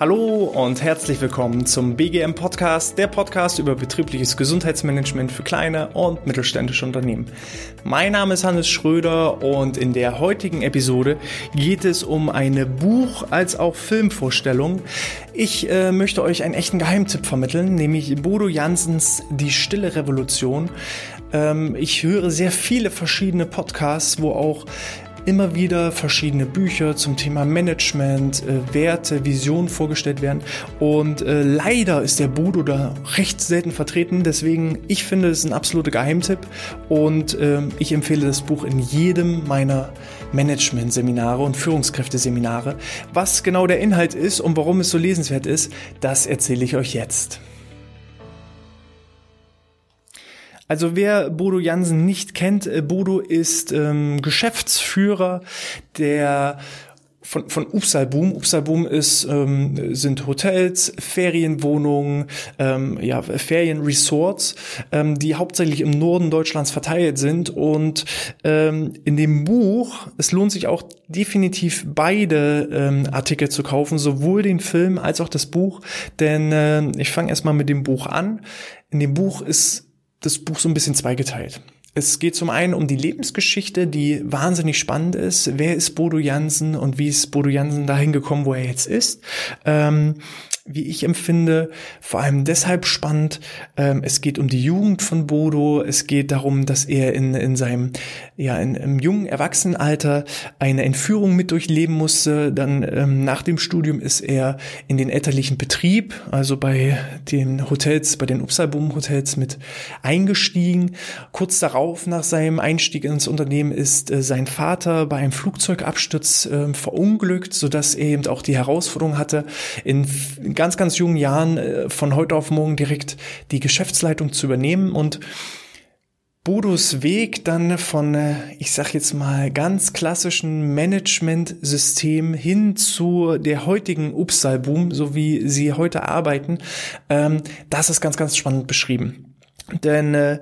Hallo und herzlich willkommen zum BGM Podcast, der Podcast über betriebliches Gesundheitsmanagement für kleine und mittelständische Unternehmen. Mein Name ist Hannes Schröder und in der heutigen Episode geht es um eine Buch- als auch Filmvorstellung. Ich äh, möchte euch einen echten Geheimtipp vermitteln, nämlich Bodo Jansens Die Stille Revolution. Ähm, ich höre sehr viele verschiedene Podcasts, wo auch immer wieder verschiedene Bücher zum Thema Management, äh, Werte, Visionen vorgestellt werden. Und äh, leider ist der Budo da recht selten vertreten. Deswegen, ich finde es ein absoluter Geheimtipp und äh, ich empfehle das Buch in jedem meiner Management-Seminare und Führungskräfteseminare. Was genau der Inhalt ist und warum es so lesenswert ist, das erzähle ich euch jetzt. Also wer Bodo Jansen nicht kennt, äh, Bodo ist ähm, Geschäftsführer der von, von Upsalboom. Upsalboom ist, ähm, sind Hotels, Ferienwohnungen, ähm, ja, Ferienresorts, ähm, die hauptsächlich im Norden Deutschlands verteilt sind. Und ähm, in dem Buch, es lohnt sich auch definitiv beide ähm, Artikel zu kaufen, sowohl den Film als auch das Buch. Denn äh, ich fange erstmal mit dem Buch an. In dem Buch ist das Buch so ein bisschen zweigeteilt. Es geht zum einen um die Lebensgeschichte, die wahnsinnig spannend ist. Wer ist Bodo Jansen und wie ist Bodo Jansen dahin gekommen, wo er jetzt ist? Ähm, wie ich empfinde, vor allem deshalb spannend. Ähm, es geht um die Jugend von Bodo. Es geht darum, dass er in, in seinem, ja, in, im jungen Erwachsenenalter eine Entführung mit durchleben musste. Dann ähm, nach dem Studium ist er in den elterlichen Betrieb, also bei den Hotels, bei den Upsalboom Hotels mit eingestiegen. Kurz darauf, nach seinem Einstieg ins Unternehmen, ist äh, sein Vater bei einem Flugzeugabsturz äh, verunglückt, sodass er eben auch die Herausforderung hatte, in ganz, ganz jungen Jahren äh, von heute auf morgen direkt die Geschäftsleitung zu übernehmen und Bodos Weg dann von, äh, ich sag jetzt mal, ganz klassischen Management-System hin zu der heutigen Upsal-Boom, so wie sie heute arbeiten, ähm, das ist ganz, ganz spannend beschrieben. Denn äh,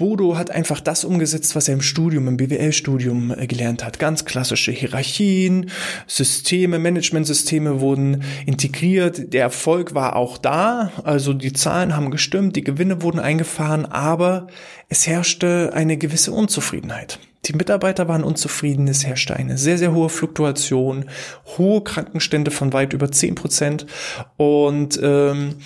Bodo hat einfach das umgesetzt, was er im Studium, im BWL-Studium äh, gelernt hat. Ganz klassische Hierarchien, Systeme, Managementsysteme wurden integriert. Der Erfolg war auch da. Also die Zahlen haben gestimmt, die Gewinne wurden eingefahren, aber es herrschte eine gewisse Unzufriedenheit. Die Mitarbeiter waren unzufrieden, es herrschte eine sehr, sehr hohe Fluktuation, hohe Krankenstände von weit über zehn Prozent und ähm,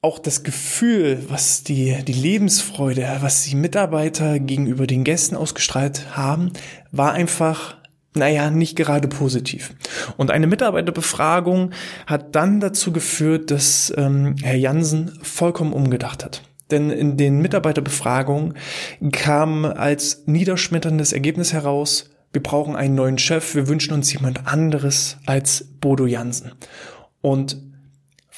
auch das Gefühl, was die, die Lebensfreude, was die Mitarbeiter gegenüber den Gästen ausgestrahlt haben, war einfach naja, nicht gerade positiv. Und eine Mitarbeiterbefragung hat dann dazu geführt, dass ähm, Herr Jansen vollkommen umgedacht hat. Denn in den Mitarbeiterbefragungen kam als niederschmetterndes Ergebnis heraus, wir brauchen einen neuen Chef, wir wünschen uns jemand anderes als Bodo Jansen. Und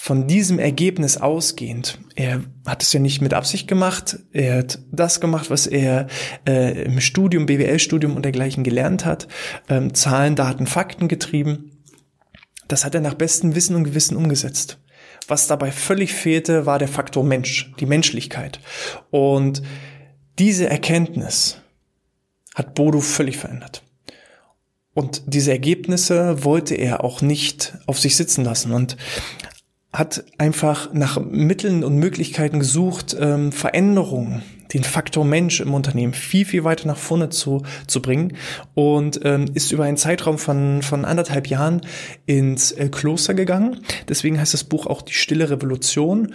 von diesem Ergebnis ausgehend, er hat es ja nicht mit Absicht gemacht, er hat das gemacht, was er äh, im Studium, BWL-Studium und dergleichen gelernt hat, ähm, Zahlen, Daten, Fakten getrieben. Das hat er nach bestem Wissen und Gewissen umgesetzt. Was dabei völlig fehlte, war der Faktor Mensch, die Menschlichkeit. Und diese Erkenntnis hat Bodo völlig verändert. Und diese Ergebnisse wollte er auch nicht auf sich sitzen lassen. Und hat einfach nach Mitteln und Möglichkeiten gesucht, ähm, Veränderungen, den Faktor Mensch im Unternehmen viel, viel weiter nach vorne zu, zu bringen und ähm, ist über einen Zeitraum von, von anderthalb Jahren ins äh, Kloster gegangen. Deswegen heißt das Buch auch Die Stille Revolution.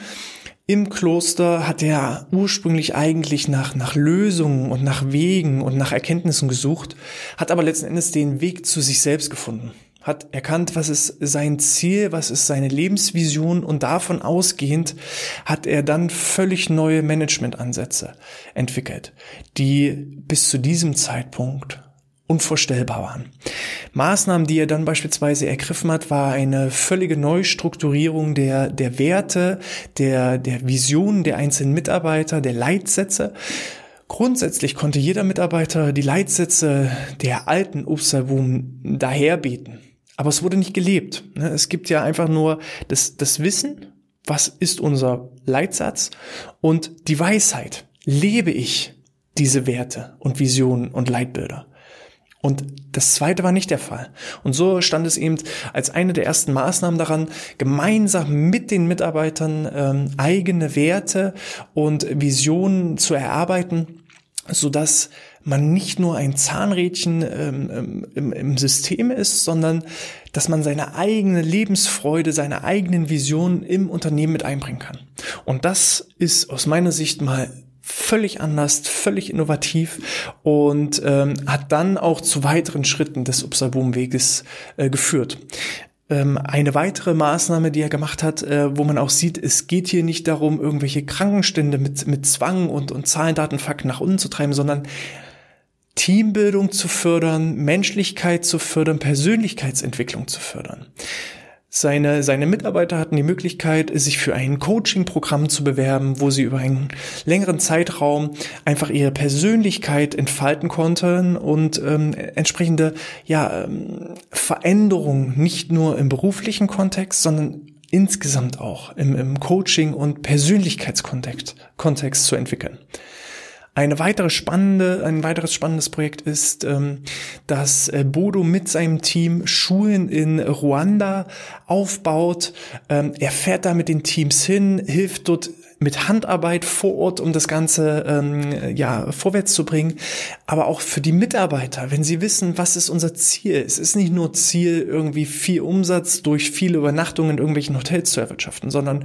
Im Kloster hat er ursprünglich eigentlich nach, nach Lösungen und nach Wegen und nach Erkenntnissen gesucht, hat aber letzten Endes den Weg zu sich selbst gefunden hat erkannt, was ist sein Ziel, was ist seine Lebensvision und davon ausgehend hat er dann völlig neue Managementansätze entwickelt, die bis zu diesem Zeitpunkt unvorstellbar waren. Maßnahmen, die er dann beispielsweise ergriffen hat, war eine völlige Neustrukturierung der, der Werte, der, der Visionen der einzelnen Mitarbeiter, der Leitsätze. Grundsätzlich konnte jeder Mitarbeiter die Leitsätze der alten Upsalboom daherbeten. Aber es wurde nicht gelebt. Ne? Es gibt ja einfach nur das, das Wissen, was ist unser Leitsatz und die Weisheit. Lebe ich diese Werte und Visionen und Leitbilder. Und das zweite war nicht der Fall. Und so stand es eben als eine der ersten Maßnahmen daran, gemeinsam mit den Mitarbeitern ähm, eigene Werte und Visionen zu erarbeiten, so dass man nicht nur ein Zahnrädchen ähm, ähm, im, im System ist, sondern dass man seine eigene Lebensfreude, seine eigenen Visionen im Unternehmen mit einbringen kann. Und das ist aus meiner Sicht mal völlig anders, völlig innovativ und ähm, hat dann auch zu weiteren Schritten des Upsalboom-Weges äh, geführt ähm, eine weitere Maßnahme, die er gemacht hat, äh, wo man auch sieht, es geht hier nicht darum, irgendwelche Krankenstände mit, mit Zwang und, und Zahlen, Daten, Fakten nach unten zu treiben, sondern Teambildung zu fördern, Menschlichkeit zu fördern, Persönlichkeitsentwicklung zu fördern. Seine, seine Mitarbeiter hatten die Möglichkeit, sich für ein Coaching-Programm zu bewerben, wo sie über einen längeren Zeitraum einfach ihre Persönlichkeit entfalten konnten und ähm, entsprechende ja, ähm, Veränderungen nicht nur im beruflichen Kontext, sondern insgesamt auch im, im Coaching- und Persönlichkeitskontext Kontext zu entwickeln. Eine weitere spannende, ein weiteres spannendes Projekt ist, ähm, dass äh, Bodo mit seinem Team Schulen in Ruanda aufbaut. Ähm, er fährt da mit den Teams hin, hilft dort mit Handarbeit vor Ort, um das Ganze ähm, ja vorwärts zu bringen, aber auch für die Mitarbeiter, wenn sie wissen, was ist unser Ziel. Es ist nicht nur Ziel, irgendwie viel Umsatz durch viele Übernachtungen in irgendwelchen Hotels zu erwirtschaften, sondern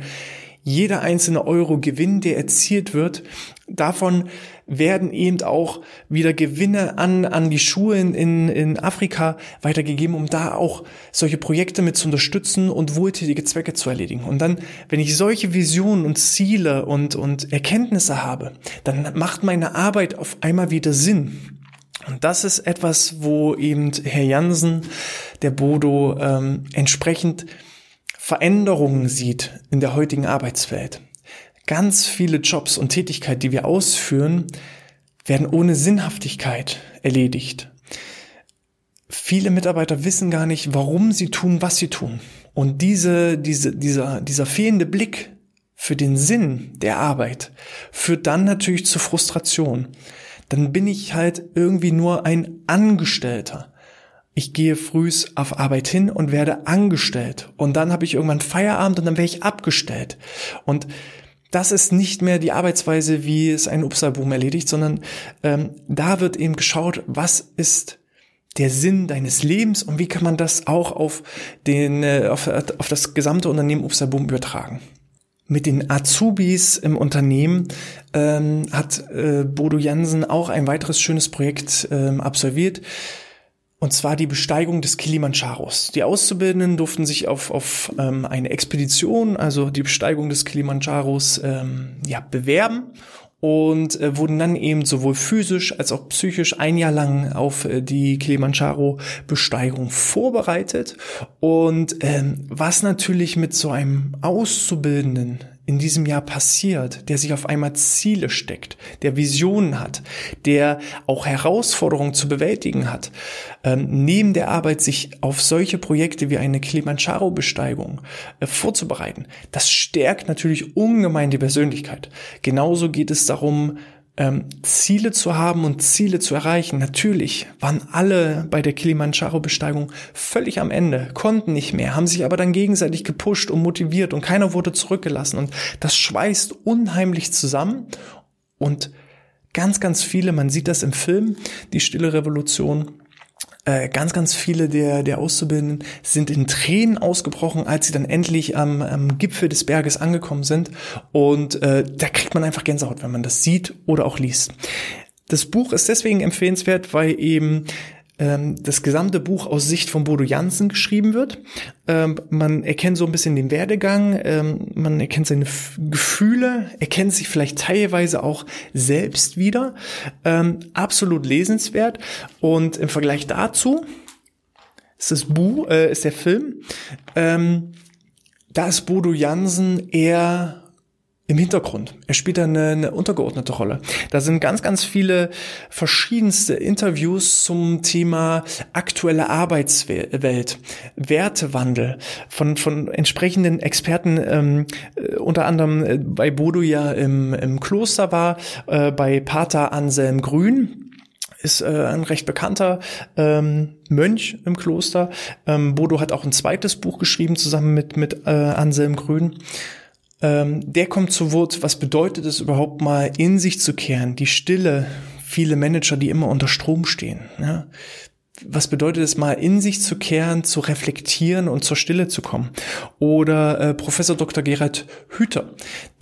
jeder einzelne Euro Gewinn, der erzielt wird, davon werden eben auch wieder Gewinne an, an die Schulen in, in Afrika weitergegeben, um da auch solche Projekte mit zu unterstützen und wohltätige Zwecke zu erledigen. Und dann, wenn ich solche Visionen und Ziele und, und Erkenntnisse habe, dann macht meine Arbeit auf einmal wieder Sinn. Und das ist etwas, wo eben Herr Jansen, der Bodo, ähm, entsprechend Veränderungen sieht in der heutigen Arbeitswelt. Ganz viele Jobs und Tätigkeiten, die wir ausführen, werden ohne Sinnhaftigkeit erledigt. Viele Mitarbeiter wissen gar nicht, warum sie tun, was sie tun. Und diese, diese, dieser, dieser fehlende Blick für den Sinn der Arbeit führt dann natürlich zu Frustration. Dann bin ich halt irgendwie nur ein Angestellter ich gehe frühs auf Arbeit hin und werde angestellt. Und dann habe ich irgendwann Feierabend und dann werde ich abgestellt. Und das ist nicht mehr die Arbeitsweise, wie es ein Upsalboom erledigt, sondern ähm, da wird eben geschaut, was ist der Sinn deines Lebens und wie kann man das auch auf, den, äh, auf, auf das gesamte Unternehmen Upsalboom übertragen. Mit den Azubis im Unternehmen ähm, hat äh, Bodo Jansen auch ein weiteres schönes Projekt ähm, absolviert und zwar die Besteigung des Kilimandscharos. Die Auszubildenden durften sich auf, auf ähm, eine Expedition, also die Besteigung des Kilimandscharos, ähm, ja, bewerben und äh, wurden dann eben sowohl physisch als auch psychisch ein Jahr lang auf äh, die Kilimanjaro-Besteigung vorbereitet. Und ähm, was natürlich mit so einem Auszubildenden in diesem Jahr passiert, der sich auf einmal Ziele steckt, der Visionen hat, der auch Herausforderungen zu bewältigen hat, ähm, neben der Arbeit sich auf solche Projekte wie eine Kilimanjaro-Besteigung äh, vorzubereiten, das stärkt natürlich ungemein die Persönlichkeit. Genauso geht es darum, ähm, Ziele zu haben und Ziele zu erreichen. Natürlich waren alle bei der Kilimanjaro-Besteigung völlig am Ende, konnten nicht mehr, haben sich aber dann gegenseitig gepusht und motiviert und keiner wurde zurückgelassen. Und das schweißt unheimlich zusammen und ganz, ganz viele, man sieht das im Film, die Stille Revolution, äh, ganz, ganz viele der, der Auszubildenden sind in Tränen ausgebrochen, als sie dann endlich am, am Gipfel des Berges angekommen sind. Und äh, da kriegt man einfach Gänsehaut, wenn man das sieht oder auch liest. Das Buch ist deswegen empfehlenswert, weil eben ähm, das gesamte Buch aus Sicht von Bodo Jansen geschrieben wird. Ähm, man erkennt so ein bisschen den Werdegang, ähm, man erkennt seine F Gefühle, erkennt sich vielleicht teilweise auch selbst wieder. Ähm, absolut lesenswert. Und im Vergleich dazu ist das Buch, äh, ist der Film, ähm, da ist Bodo Jansen eher im Hintergrund. Er spielt da eine, eine untergeordnete Rolle. Da sind ganz, ganz viele verschiedenste Interviews zum Thema aktuelle Arbeitswelt, Wertewandel von, von entsprechenden Experten, ähm, äh, unter anderem äh, bei Bodo ja im, im Kloster war, äh, bei Pater Anselm Grün ist äh, ein recht bekannter ähm, Mönch im Kloster. Ähm, Bodo hat auch ein zweites Buch geschrieben zusammen mit mit äh, Anselm Grün ähm, der kommt zu Wort, was bedeutet es überhaupt mal in sich zu kehren, die Stille, viele Manager, die immer unter Strom stehen. Ja? Was bedeutet es mal in sich zu kehren, zu reflektieren und zur Stille zu kommen? Oder äh, Professor Dr. Gerhard Hüther,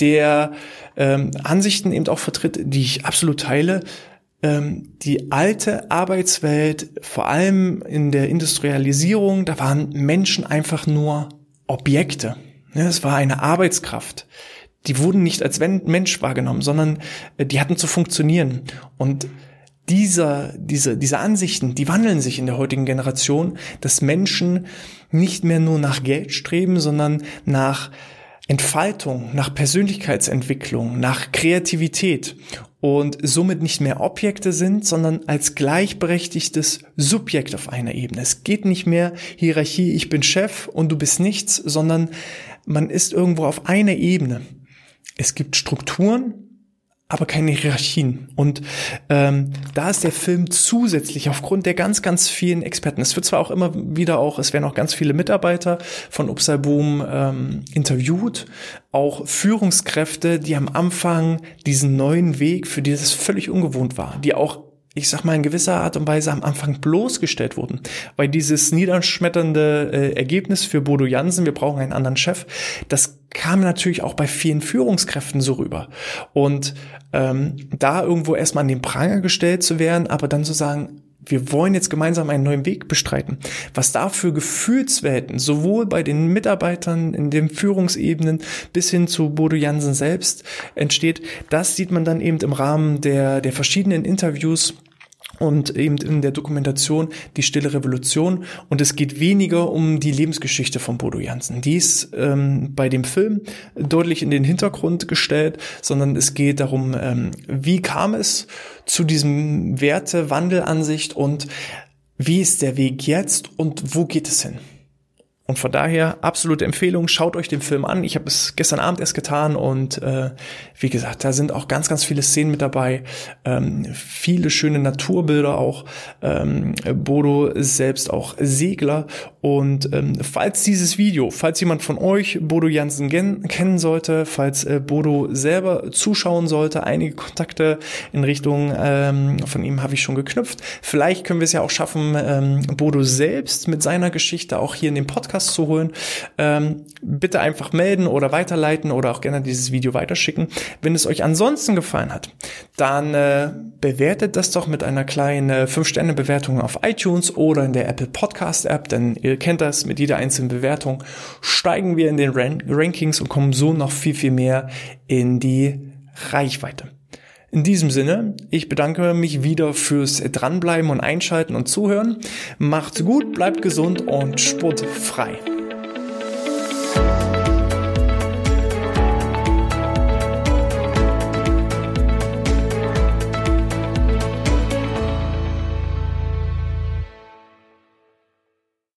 der ähm, Ansichten eben auch vertritt, die ich absolut teile, ähm, die alte Arbeitswelt, vor allem in der Industrialisierung, da waren Menschen einfach nur Objekte. Es war eine Arbeitskraft. Die wurden nicht als Mensch wahrgenommen, sondern äh, die hatten zu funktionieren. Und dieser, diese, diese Ansichten, die wandeln sich in der heutigen Generation, dass Menschen nicht mehr nur nach Geld streben, sondern nach Entfaltung, nach Persönlichkeitsentwicklung, nach Kreativität und somit nicht mehr Objekte sind, sondern als gleichberechtigtes Subjekt auf einer Ebene. Es geht nicht mehr Hierarchie, ich bin Chef und du bist nichts, sondern man ist irgendwo auf einer Ebene. Es gibt Strukturen, aber keine Hierarchien. Und ähm, da ist der Film zusätzlich aufgrund der ganz, ganz vielen Experten. Es wird zwar auch immer wieder auch, es werden auch ganz viele Mitarbeiter von Upsal Boom ähm, interviewt, auch Führungskräfte, die am Anfang diesen neuen Weg, für die das völlig ungewohnt war, die auch ich sag mal, in gewisser Art und Weise am Anfang bloßgestellt wurden. Weil dieses niederschmetternde äh, Ergebnis für Bodo Jansen, wir brauchen einen anderen Chef, das kam natürlich auch bei vielen Führungskräften so rüber. Und ähm, da irgendwo erstmal an den Pranger gestellt zu werden, aber dann zu sagen, wir wollen jetzt gemeinsam einen neuen Weg bestreiten. Was da für Gefühlswelten, sowohl bei den Mitarbeitern in den Führungsebenen bis hin zu Bodo Jansen selbst entsteht, das sieht man dann eben im Rahmen der, der verschiedenen Interviews und eben in der Dokumentation die Stille Revolution. Und es geht weniger um die Lebensgeschichte von Bodo Jansen. Die ist ähm, bei dem Film deutlich in den Hintergrund gestellt, sondern es geht darum, ähm, wie kam es zu diesem Wertewandelansicht und wie ist der Weg jetzt und wo geht es hin? Und von daher absolute Empfehlung, schaut euch den Film an. Ich habe es gestern Abend erst getan und äh, wie gesagt, da sind auch ganz, ganz viele Szenen mit dabei, ähm, viele schöne Naturbilder auch. Ähm, Bodo ist selbst auch Segler und ähm, falls dieses Video, falls jemand von euch Bodo Jansen kennen sollte, falls äh, Bodo selber zuschauen sollte, einige Kontakte in Richtung ähm, von ihm habe ich schon geknüpft. Vielleicht können wir es ja auch schaffen, ähm, Bodo selbst mit seiner Geschichte auch hier in den Podcast zu holen, ähm, bitte einfach melden oder weiterleiten oder auch gerne dieses Video weiterschicken. Wenn es euch ansonsten gefallen hat, dann äh, bewertet das doch mit einer kleinen äh, 5-Sterne-Bewertung auf iTunes oder in der Apple Podcast App, denn kennt das, mit jeder einzelnen Bewertung steigen wir in den Ran Rankings und kommen so noch viel, viel mehr in die Reichweite. In diesem Sinne, ich bedanke mich wieder fürs Dranbleiben und Einschalten und Zuhören. Macht's gut, bleibt gesund und sportfrei.